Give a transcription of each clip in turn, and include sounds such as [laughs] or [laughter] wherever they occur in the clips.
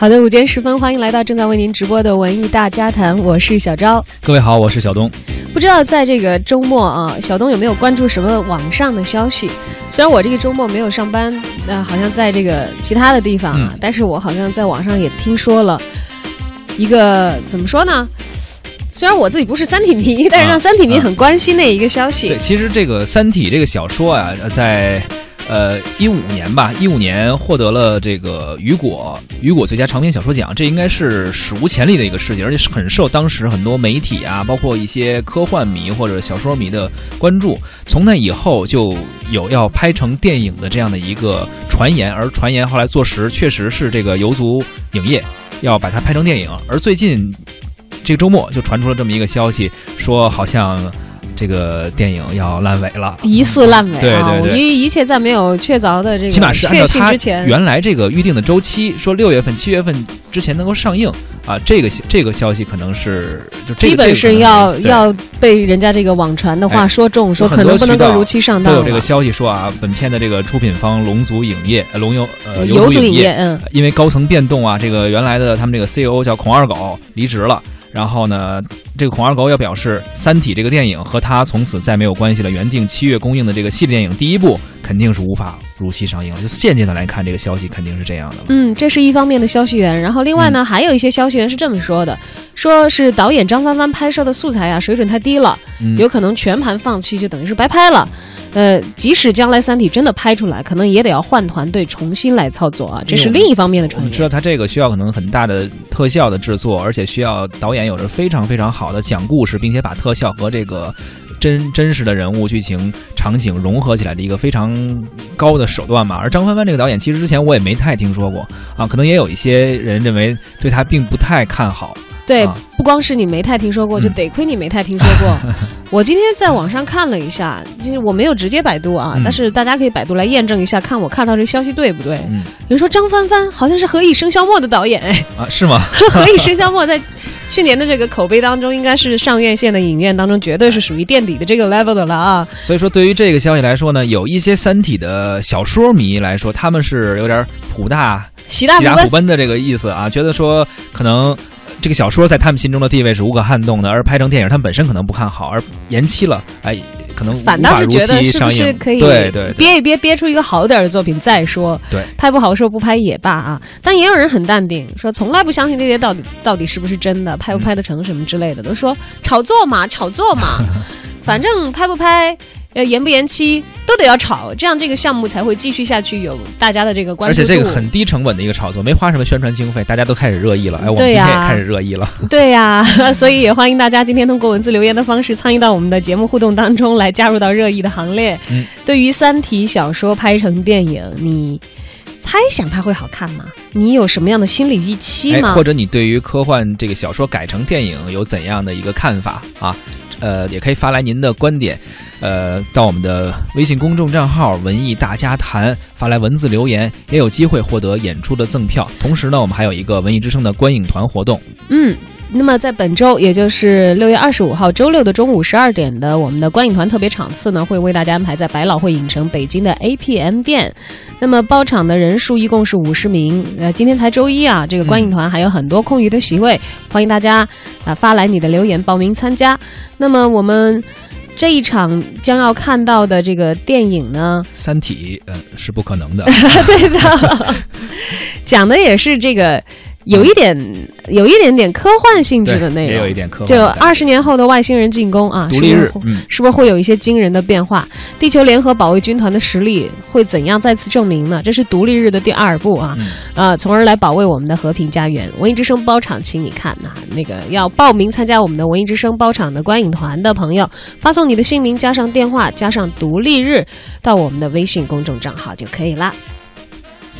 好的，午间时分，欢迎来到正在为您直播的文艺大家谈，我是小昭。各位好，我是小东。不知道在这个周末啊，小东有没有关注什么网上的消息？虽然我这个周末没有上班，那好像在这个其他的地方啊，但是我好像在网上也听说了一个怎么说呢？虽然我自己不是三体迷，但是让三体迷很关心的一个消息。对，其实这个《三体》这个小说啊，在。呃，一五年吧，一五年获得了这个雨果雨果最佳长篇小说奖，这应该是史无前例的一个事情，而且是很受当时很多媒体啊，包括一些科幻迷或者小说迷的关注。从那以后就有要拍成电影的这样的一个传言，而传言后来坐实，确实是这个游族影业要把它拍成电影。而最近这个周末就传出了这么一个消息，说好像。这个电影要烂尾了，疑似烂尾啊！对对对，一一切在没有确凿的这个起码是按照他之前原来这个预定的周期，说六月份、七月份之前能够上映啊。这个这个消息可能是就基本是要要被人家这个网传的话说中，说可能不能够如期上档。都有这个消息说啊，本片的这个出品方龙族影业、龙游呃游族影业，嗯，因为高层变动啊，这个原来的他们这个 CEO 叫孔二狗离职了。然后呢，这个孔二狗要表示，《三体》这个电影和他从此再没有关系了。原定七月公映的这个系列电影第一部，肯定是无法如期上映了。就现阶段来看，这个消息肯定是这样的。嗯，这是一方面的消息源。然后另外呢，还有一些消息源是这么说的：说是导演张帆帆拍摄的素材啊，水准太低了，有可能全盘放弃，就等于是白拍了。呃，即使将来《三体》真的拍出来，可能也得要换团队重新来操作啊，这是另一方面的传言。知道他这个需要可能很大的特效的制作，而且需要导演有着非常非常好的讲故事，并且把特效和这个真真实的人物、剧情、场景融合起来的一个非常高的手段嘛。而张帆帆这个导演，其实之前我也没太听说过啊，可能也有一些人认为对他并不太看好。对，不光是你没太听说过，就得亏你没太听说过。[laughs] 我今天在网上看了一下，其实我没有直接百度啊，但是大家可以百度来验证一下，看我看到这消息对不对？有人说张帆帆好像是《何以笙箫默》的导演，哎 [laughs] 啊，是吗？[laughs]《何以笙箫默》在去年的这个口碑当中，应该是上院线的影院当中绝对是属于垫底的这个 level 的了啊。所以说，对于这个消息来说呢，有一些《三体》的小说迷来说，他们是有点普大喜大普奔的这个意思啊，觉得说可能。这个小说在他们心中的地位是无可撼动的，而拍成电影，他们本身可能不看好，而延期了，哎，可能反倒是觉得是不是可以对对憋一憋，憋出一个好点的作品再说。对，拍不好说不拍也罢啊。但也有人很淡定，说从来不相信这些到底 [laughs] 到底是不是真的，拍不拍得成什么之类的，都说炒作嘛，炒作嘛，[laughs] 反正拍不拍。要延不延期都得要炒，这样这个项目才会继续下去，有大家的这个关注。而且这个很低成本的一个炒作，没花什么宣传经费，大家都开始热议了。哎，我们今天也开始热议了。对呀，[laughs] 所以也欢迎大家今天通过文字留言的方式参与到我们的节目互动当中来，加入到热议的行列。嗯，对于《三体》小说拍成电影，你猜想它会好看吗？你有什么样的心理预期吗？或者你对于科幻这个小说改成电影有怎样的一个看法啊？呃，也可以发来您的观点，呃，到我们的微信公众账号“文艺大家谈”发来文字留言，也有机会获得演出的赠票。同时呢，我们还有一个文艺之声的观影团活动。嗯。那么在本周，也就是六月二十五号周六的中午十二点的我们的观影团特别场次呢，会为大家安排在百老汇影城北京的 APM 店。那么包场的人数一共是五十名。呃，今天才周一啊，这个观影团还有很多空余的席位，欢迎大家啊发来你的留言报名参加。那么我们这一场将要看到的这个电影呢，《三体》呃是不可能的，[laughs] 对的，讲的也是这个。有一点，有一点点科幻性质的内容，也有一点科幻。就二十年后的外星人进攻啊，独立日，是不是会有一些惊人的变化？地球联合保卫军团的实力会怎样再次证明呢？这是独立日的第二部啊，呃，从而来保卫我们的和平家园。文艺之声包场，请你看呐，那个要报名参加我们的文艺之声包场的观影团的朋友，发送你的姓名加上电话加上独立日到我们的微信公众账号就可以啦。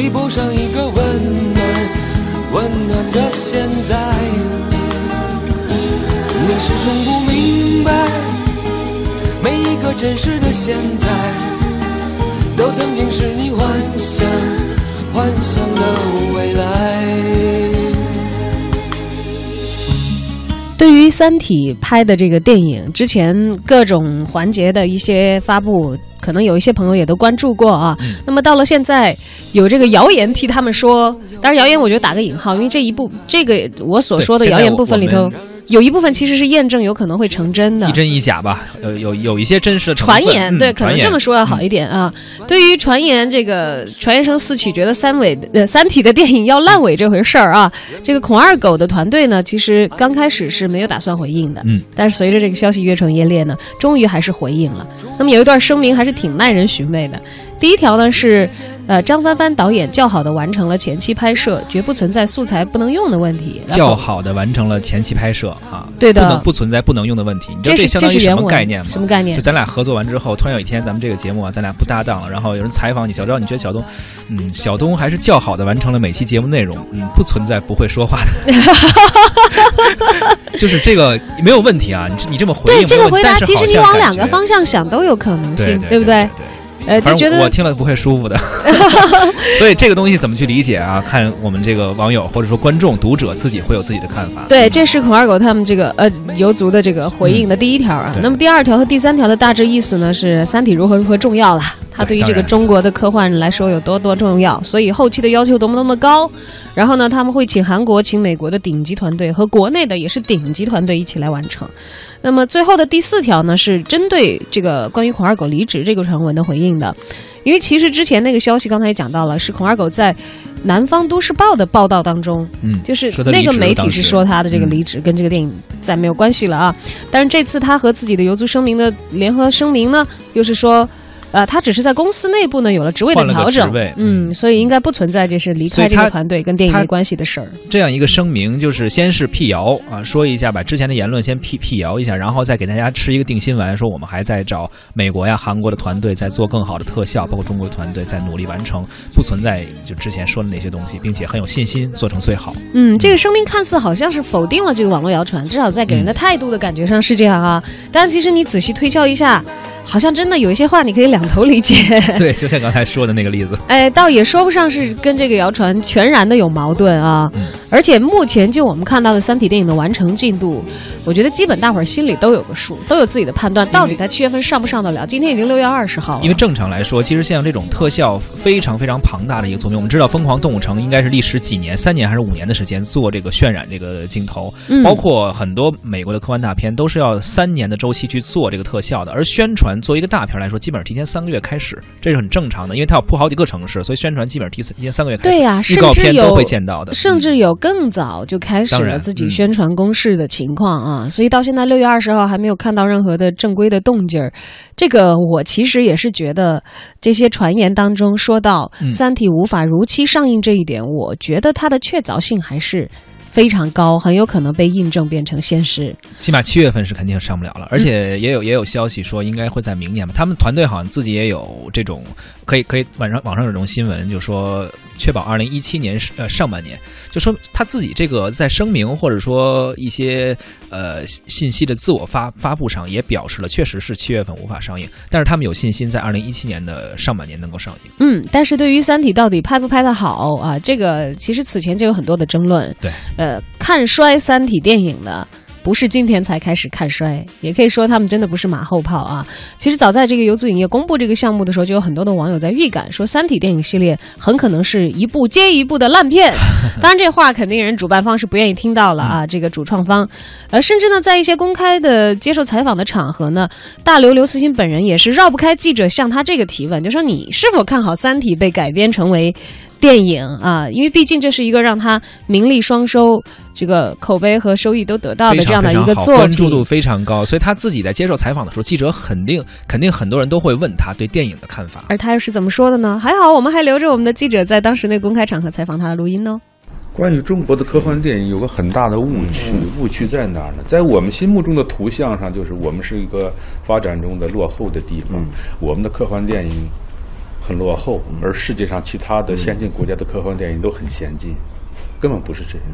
比不上一个温暖温暖的现在。你始终不明白，每一个真实的现在，都曾经是你幻想幻想的未来。对于《三体》拍的这个电影，之前各种环节的一些发布，可能有一些朋友也都关注过啊。那么到了现在，有这个谣言替他们说，当然谣言我觉得打个引号，因为这一部这个我所说的谣言部分里头。有一部分其实是验证有可能会成真的，一真一假吧。有有有一些真实的传言，对，可能这么说要好一点啊。对于传言，这个传言声四起，觉得三尾呃《三体》的电影要烂尾这回事儿啊，这个孔二狗的团队呢，其实刚开始是没有打算回应的，嗯，但是随着这个消息越传越烈呢，终于还是回应了。那么有一段声明还是挺耐人寻味的。第一条呢是，呃，张帆帆导演较好的完成了前期拍摄，绝不存在素材不能用的问题。较好的完成了前期拍摄啊，对的，不能不存在不能用的问题。你知道这相当于什么概念吗？什么概念？就咱俩合作完之后，突然有一天咱们这个节目啊，咱俩不搭档了，然后有人采访你，小赵，你觉得小东，嗯，小东还是较好的完成了每期节目内容，嗯，不存在不会说话的。[laughs] 就是这个没有问题啊，你你这么回应，对这个回答，其实你往两个方向想都有可能性，对不对？呃，就觉得我听了不会舒服的，[laughs] 所以这个东西怎么去理解啊？看我们这个网友或者说观众、读者自己会有自己的看法。对，这是孔二狗他们这个呃游族的这个回应的第一条啊。那么第二条和第三条的大致意思呢是《三体》如何如何重要了，它对于这个中国的科幻来说有多多重要，所以后期的要求多么多么高。然后呢，他们会请韩国、请美国的顶级团队和国内的也是顶级团队一起来完成。那么最后的第四条呢，是针对这个关于孔二狗离职这个传闻的回应的，因为其实之前那个消息刚才也讲到了，是孔二狗在南方都市报的报道当中，嗯，就是那个媒体是说他的这个离职跟这个电影再没有关系了啊。但是这次他和自己的游族声明的联合声明呢，又是说。呃，他只是在公司内部呢有了职位的调整，嗯，所以应该不存在这是离开这个团队跟电影没关系的事儿。这样一个声明就是先是辟谣啊，说一下把之前的言论先辟辟谣一下，然后再给大家吃一个定心丸，说我们还在找美国呀、韩国的团队在做更好的特效，包括中国的团队在努力完成，不存在就之前说的那些东西，并且很有信心做成最好。嗯，这个声明看似好像是否定了这个网络谣传，至少在给人的态度的感觉上是这样啊。但其实你仔细推敲一下。好像真的有一些话你可以两头理解，[laughs] [laughs] 对，就像刚才说的那个例子，哎，倒也说不上是跟这个谣传全然的有矛盾啊。而且目前就我们看到的《三体》电影的完成进度，我觉得基本大伙儿心里都有个数，都有自己的判断，到底它七月份上不上得了？今天已经六月二十号了。因为正常来说，其实像这种特效非常非常庞大的一个作品，我们知道《疯狂动物城》应该是历时几年，三年还是五年的时间做这个渲染这个镜头，包括很多美国的科幻大片都是要三年的周期去做这个特效的，而宣传。作为一个大片来说，基本上提前三个月开始，这是很正常的，因为它要铺好几个城市，所以宣传基本上提提前三个月开始。对呀，预告片都会见到的，甚至有更早就开始了自己宣传攻势的情况啊！所以到现在六月二十号还没有看到任何的正规的动静儿。这个我其实也是觉得，这些传言当中说到《三体》无法如期上映这一点，我觉得它的确凿性还是。非常高，很有可能被印证变成现实。起码七月份是肯定上不了了，而且也有也有消息说应该会在明年吧。他们团队好像自己也有这种，可以可以网上网上有这种新闻，就说确保二零一七年呃上半年，就说他自己这个在声明或者说一些呃信息的自我发发布上也表示了，确实是七月份无法上映，但是他们有信心在二零一七年的上半年能够上映。嗯，但是对于《三体》到底拍不拍得好啊，这个其实此前就有很多的争论。对。呃，看衰《三体》电影的，不是今天才开始看衰，也可以说他们真的不是马后炮啊。其实早在这个游族影业公布这个项目的时候，就有很多的网友在预感说，《三体》电影系列很可能是一部接一部的烂片。[laughs] 当然，这话肯定人主办方是不愿意听到了啊。这个主创方，呃，甚至呢，在一些公开的接受采访的场合呢，大刘刘慈欣本人也是绕不开记者向他这个提问，就说你是否看好《三体》被改编成为。电影啊，因为毕竟这是一个让他名利双收、这个口碑和收益都得到的这样的一个作品关注度。非常高，所以他自己在接受采访的时候，记者肯定肯定很多人都会问他对电影的看法。而他又是怎么说的呢？还好，我们还留着我们的记者在当时那公开场合采访他的录音呢。关于中国的科幻电影有个很大的误区，误区在哪儿呢？在我们心目中的图像上，就是我们是一个发展中的落后的地方，我们的科幻电影很落后，而世界上其他的先进国家的科幻电影都很先进，根本不是这样。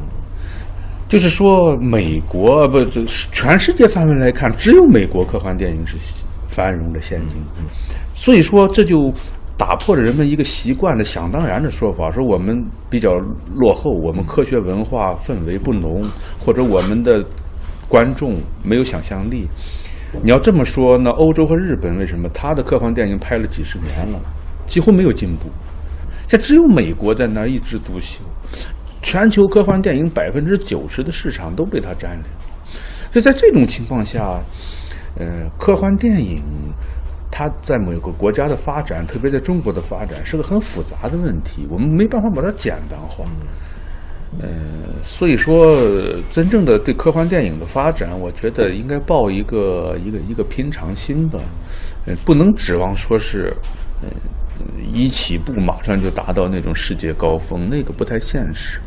就是说，美国不，这是全世界范围来看，只有美国科幻电影是繁荣的先进，所以说这就打破了人们一个习惯的想当然的说法，说我们比较落后，我们科学文化氛围不浓，或者我们的观众没有想象力。你要这么说，那欧洲和日本为什么他的科幻电影拍了几十年了，几乎没有进步？现在只有美国在那儿一枝独秀，全球科幻电影百分之九十的市场都被它占领。所以在这种情况下，呃，科幻电影它在某个国家的发展，特别在中国的发展，是个很复杂的问题，我们没办法把它简单化。呃，所以说，真正的对科幻电影的发展，我觉得应该抱一个一个一个平常心吧，呃，不能指望说是，呃，一起步马上就达到那种世界高峰，那个不太现实。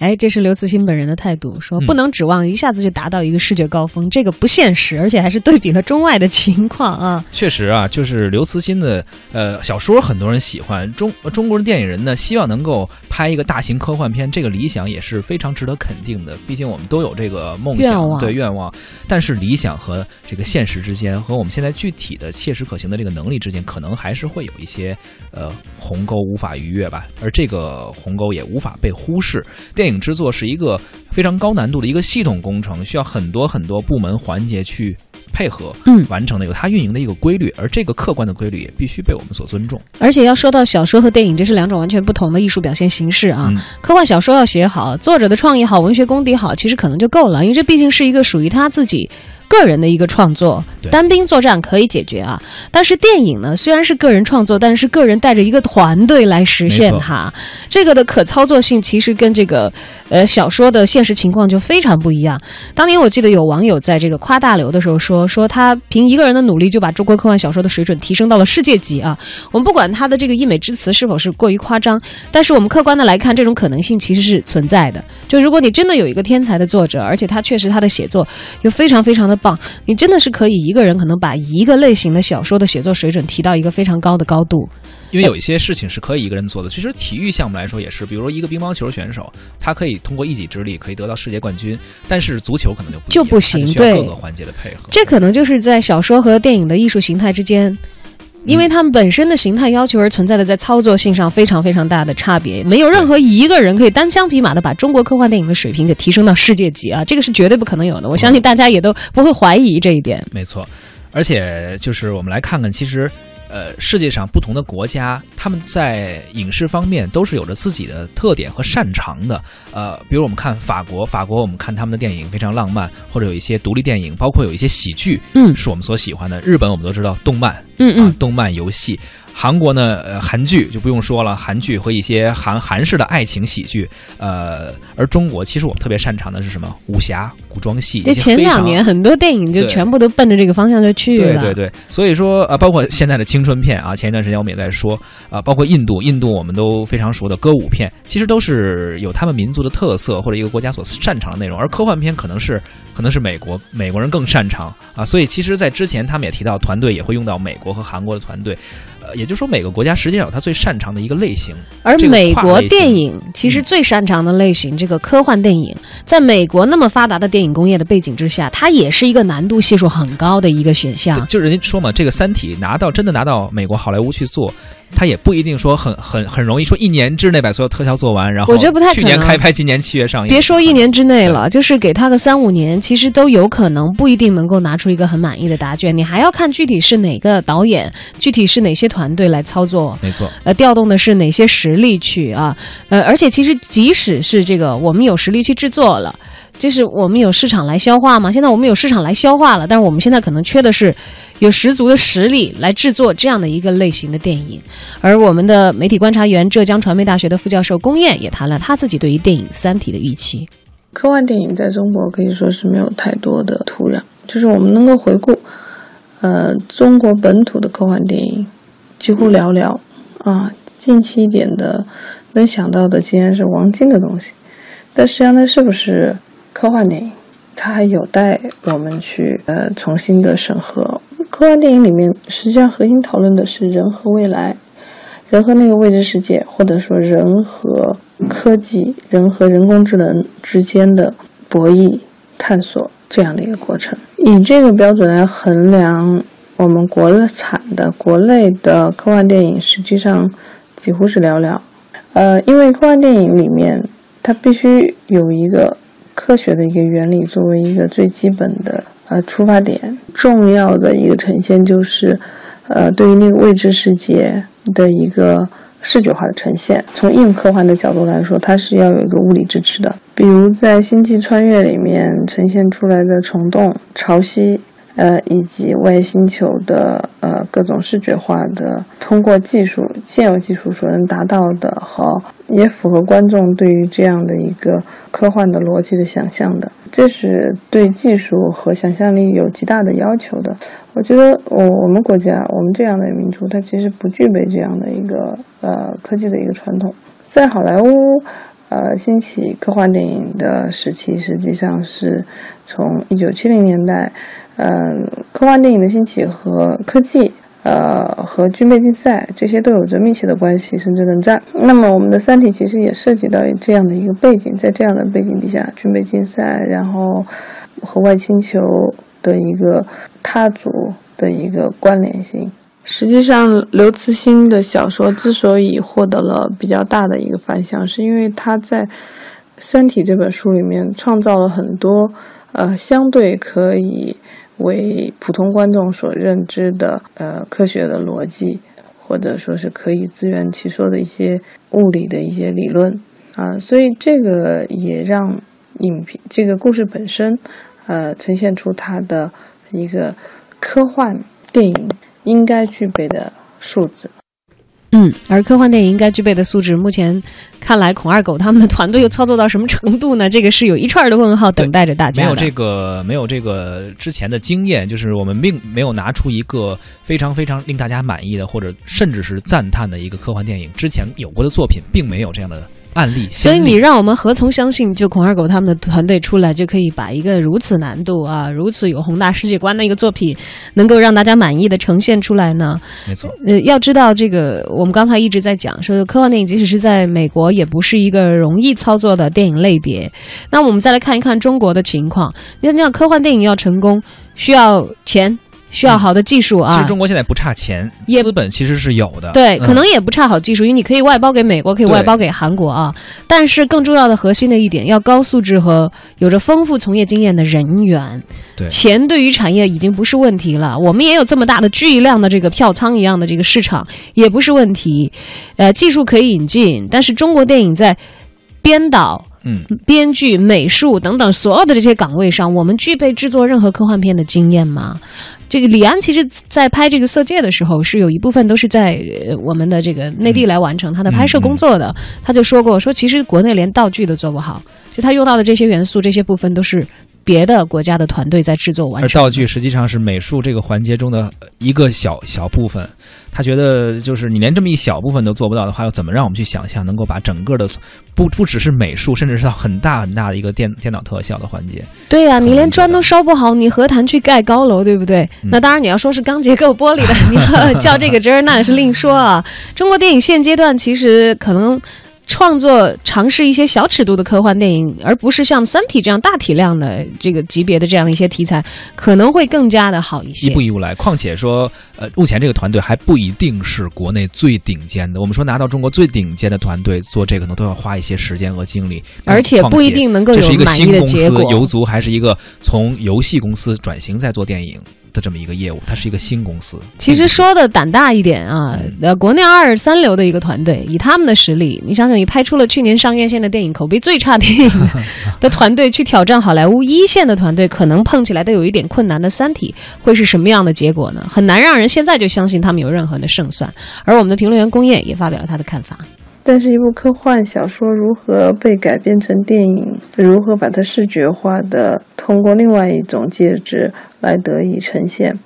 哎，这是刘慈欣本人的态度，说嗯不能指望一下子就达到一个世界高峰，这个不现实，而且还是对比了中外的情况啊。确实啊，就是刘慈欣的呃小说，很多人喜欢。中呃中国的电影人呢，希望能够拍一个大型科幻片，这个理想也是非常值得肯定的。毕竟我们都有这个梦想，愿对愿望。但是理想和这个现实之间，和我们现在具体的切实可行的这个能力之间，可能还是会有一些呃鸿沟无法逾越吧。而这个鸿沟也无法被忽视。电影制作是一个非常高难度的一个系统工程，需要很多很多部门环节去配合，嗯完成的有它运营的一个规律，而这个客观的规律也必须被我们所尊重。而且要说到小说和电影，这是两种完全不同的艺术表现形式啊。嗯科幻小说要写好，作者的创意好，文学功底好，其实可能就够了，因为这毕竟是一个属于他自己。个人的一个创作，单兵作战可以解决啊，但是电影呢，虽然是个人创作，但是个人带着一个团队来实现它，这个的可操作性其实跟这个呃小说的现实情况就非常不一样。当年我记得有网友在这个夸大刘的时候说，说他凭一个人的努力就把中国科幻小说的水准提升到了世界级啊。我们不管他的这个溢美之词是否是过于夸张，但是我们客观的来看，这种可能性其实是存在的。就如果你真的有一个天才的作者，而且他确实他的写作又非常非常的棒，你真的是可以一个人可能把一个类型的小说的写作水准提到一个非常高的高度。因为有一些事情是可以一个人做的。其实体育项目来说也是，比如说一个乒乓球选手，他可以通过一己之力可以得到世界冠军，但是足球可能就不就不行对各个环节的配合。这可能就是在小说和电影的艺术形态之间。因为他们本身的形态要求而存在的，在操作性上非常非常大的差别，没有任何一个人可以单枪匹马的把中国科幻电影的水平给提升到世界级啊，这个是绝对不可能有的。我相信大家也都不会怀疑这一点。没错，而且就是我们来看看，其实。呃，世界上不同的国家，他们在影视方面都是有着自己的特点和擅长的。呃，比如我们看法国，法国我们看他们的电影非常浪漫，或者有一些独立电影，包括有一些喜剧，嗯是我们所喜欢的。日本我们都知道动漫，嗯嗯啊，动漫游戏。韩国呢，呃，韩剧就不用说了，韩剧和一些韩韩式的爱情喜剧，呃，而中国其实我们特别擅长的是什么？武侠、古装戏。这前两年很多电影就全部都奔着这个方向就去了。对对对，所以说呃，包括现在的青春片啊，前一段时间我们也在说啊、包括印度，印度我们都非常熟的歌舞片，其实都是有他们民族的特色或者一个国家所擅长的内容，而科幻片可能是可能是美国美国人更擅长啊，所以其实，在之前他们也提到团队也会用到美国和韩国的团队，呃，也就是说每个国家实际上有它最擅长的一个类型，而美国电影其实最擅长的类型，这个科幻电影，在美国那么发达的电影工业的背景之下，它也是一个难度系数很高的一个选项就。就是人家说嘛，这个《三体》拿到真的拿到美国好莱坞去做，它也不一定说很很很容易说一年之内把所有特效做完，然后我觉得不太可去年开拍，今年七月上映。别说一年之内了，就是给他个三五年，其实都有可能不一定能够拿出一个很满意的答卷。你还要看具体是哪个导演，具体是哪些团队来操作。没错，呃，调动的是哪些实力去啊？呃，而且其实即使是这个我们有实力去制作了，就是我们有市场来消化吗？现在我们有市场来消化了，但是我们现在可能缺的是有十足的实力来制作这样的一个类型的电影。而我们的媒体观察员、浙江传媒大学的副教授龚燕也谈了他自己对于电影《三体》的预期。科幻电影在中国可以说是没有太多的土壤，就是我们能够回顾，呃，中国本土的科幻电影几乎寥寥啊。近期一点的能想到的，竟然是王晶的东西。但实际上，那是不是科幻电影？它还有待我们去呃重新的审核。科幻电影里面，实际上核心讨论的是人和未来，人和那个未知世界，或者说人和科技、人和人工智能之间的博弈探索这样的一个过程。以这个标准来衡量我们国产的国内的科幻电影，实际上几乎是寥寥。呃，因为科幻电影里面。它必须有一个科学的一个原理作为一个最基本的呃出发点，重要的一个呈现就是，呃，对于那个未知世界的一个视觉化的呈现。从硬科幻的角度来说，它是要有一个物理支持的，比如在《星际穿越》里面呈现出来的虫洞、潮汐。呃，以及外星球的呃各种视觉化的，通过技术现有技术所能达到的，和也符合观众对于这样的一个科幻的逻辑的想象的，这是对技术和想象力有极大的要求的。我觉得我我们国家我们这样的民族，它其实不具备这样的一个呃科技的一个传统。在好莱坞，呃兴起科幻电影的时期，实际上是从一九七零年代。嗯，科幻电影的兴起和科技，呃，和军备竞赛这些都有着密切的关系，甚至冷战。那么，我们的《三体》其实也涉及到这样的一个背景，在这样的背景底下，军备竞赛，然后和外星球的一个踏足的一个关联性。实际上，刘慈欣的小说之所以获得了比较大的一个反响，是因为他在《三体》这本书里面创造了很多，呃，相对可以。为普通观众所认知的呃科学的逻辑，或者说是可以自圆其说的一些物理的一些理论啊，所以这个也让影片这个故事本身，呃，呈现出它的一个科幻电影应该具备的素质。嗯，而科幻电影应该具备的素质，目前看来，孔二狗他们的团队又操作到什么程度呢？这个是有一串的问号等待着大家。没有这个，没有这个之前的经验，就是我们并没有拿出一个非常非常令大家满意的，或者甚至是赞叹的一个科幻电影。之前有过的作品，并没有这样的。案例，所以你让我们何从相信，就孔二狗他们的团队出来就可以把一个如此难度啊、如此有宏大世界观的一个作品，能够让大家满意的呈现出来呢？没错，呃，要知道这个，我们刚才一直在讲，说科幻电影即使是在美国，也不是一个容易操作的电影类别。那我们再来看一看中国的情况，你看，你看科幻电影要成功，需要钱。需要好的技术啊！其实中国现在不差钱，资本其实是有的。对，可能也不差好技术，因为你可以外包给美国，可以外包给韩国啊。但是更重要的核心的一点，要高素质和有着丰富从业经验的人员。对，钱对于产业已经不是问题了。我们也有这么大的巨量的这个票仓一样的这个市场，也不是问题。呃，技术可以引进，但是中国电影在编导。嗯，编剧、美术等等所有的这些岗位上，我们具备制作任何科幻片的经验吗？这个李安其实，在拍这个《色戒》的时候，是有一部分都是在我们的这个内地来完成他的拍摄工作的。他就说过，说其实国内连道具都做不好，就他用到的这些元素、这些部分都是。别的国家的团队在制作完成，而道具实际上是美术这个环节中的一个小小部分。他觉得，就是你连这么一小部分都做不到的话，要怎么让我们去想象能够把整个的不不只是美术，甚至是到很大很大的一个电电脑特效的环节？对呀，你连砖都烧不好，你何谈去盖高楼，对不对？那当然，你要说是钢结构玻璃的，你要较这个真儿，那也是另说啊。中国电影现阶段其实可能。创作尝试一些小尺度的科幻电影，而不是像《三体》这样大体量的这个级别的这样的一些题材，可能会更加的好一些。一步一步来，况且说，呃，目前这个团队还不一定是国内最顶尖的。我们说拿到中国最顶尖的团队做这个，可能都要花一些时间和精力，而且不一定能够有满意的结果。游族还是一个从游戏公司转型在做电影。的这么一个业务，它是一个新公司。其实说的胆大一点啊，嗯呃，国内二三流的一个团队，以他们的实力，你想想，你拍出了去年上院线的电影，口碑最差电影的 [laughs] 团队去挑战好莱坞一线的团队，可能碰起来都有一点困难的《三体》，会是什么样的结果呢？很难让人现在就相信他们有任何的胜算。而我们的评论员龚烨也发表了他的看法。但是，一部科幻小说如何被改编成电影，如何把它视觉化的通过另外一种介质来得以呈现，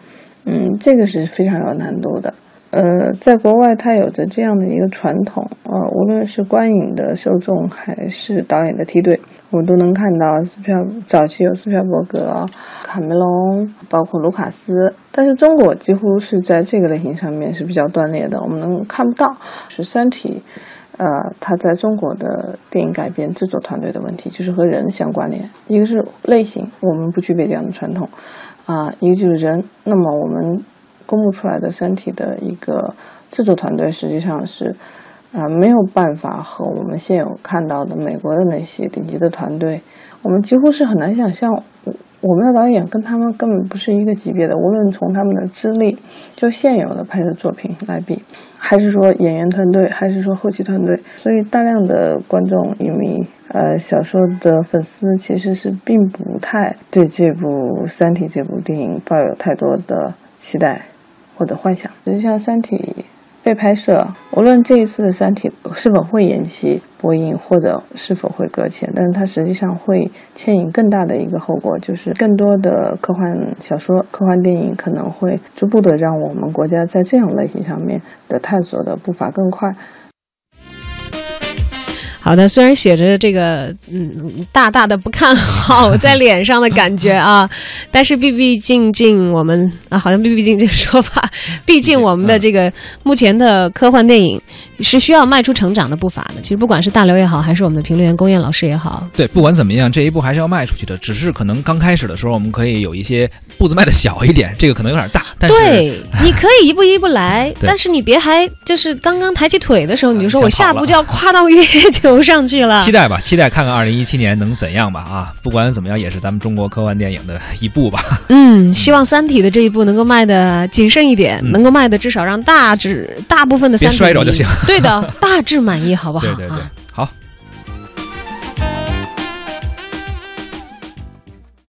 嗯，这个是非常有难度的。呃，在国外，它有着这样的一个传统，呃，无论是观影的受众还是导演的梯队，我们都能看到斯皮尔早期有斯皮尔伯格、卡梅隆，包括卢卡斯，但是中国几乎是在这个类型上面是比较断裂的，我们能看不到是《三体》。呃，它在中国的电影改编制作团队的问题，就是和人相关联。一个是类型，我们不具备这样的传统，啊、一个就是人。那么我们公布出来的《三体》的一个制作团队，实际上是，啊、没有办法和我们现有看到的美国的那些顶级的团队，我们几乎是很难想象，我我们的导演跟他们根本不是一个级别的，无论从他们的资历，就现有的拍摄作品来比。还是说演员团队，还是说后期团队，所以大量的观众、影迷、呃小说的粉丝其实是并不太对这部《三体》这部电影抱有太多的期待或者幻想。实际上，《三体》被拍摄，无论这一次的《三体》是否会延期播映，或者是否会搁浅，但是它实际上会牵引更大的一个后果，就是更多的科幻小说、科幻电影可能会逐步的让我们国家在这样类型上面的探索的步伐更快。好的，虽然写着这个嗯大大的不看好 [laughs] 在脸上的感觉啊，但是毕毕竟竟我们啊，好像毕毕竟这个说法，毕竟我们的这个目前的科幻电影是需要迈出成长的步伐的。其实不管是大刘也好，还是我们的评论员龚艳老师也好，对，不管怎么样，这一步还是要迈出去的。只是可能刚开始的时候，我们可以有一些步子迈的小一点，这个可能有点大，但是对，你可以一步一步来，[laughs] 但是你别还就是刚刚抬起腿的时候，你就说我下步就要跨到月球上去了。期待吧，期待看看二零一七年能怎样吧啊！不管怎么样，也是咱们中国科幻电影的一步吧。[laughs] 嗯，希望《三体》的这一步能够迈的谨慎一点，嗯能够迈的至少让大致大部分的别三体摔着就行。[laughs] 对的，大致满意，好不好？对对对啊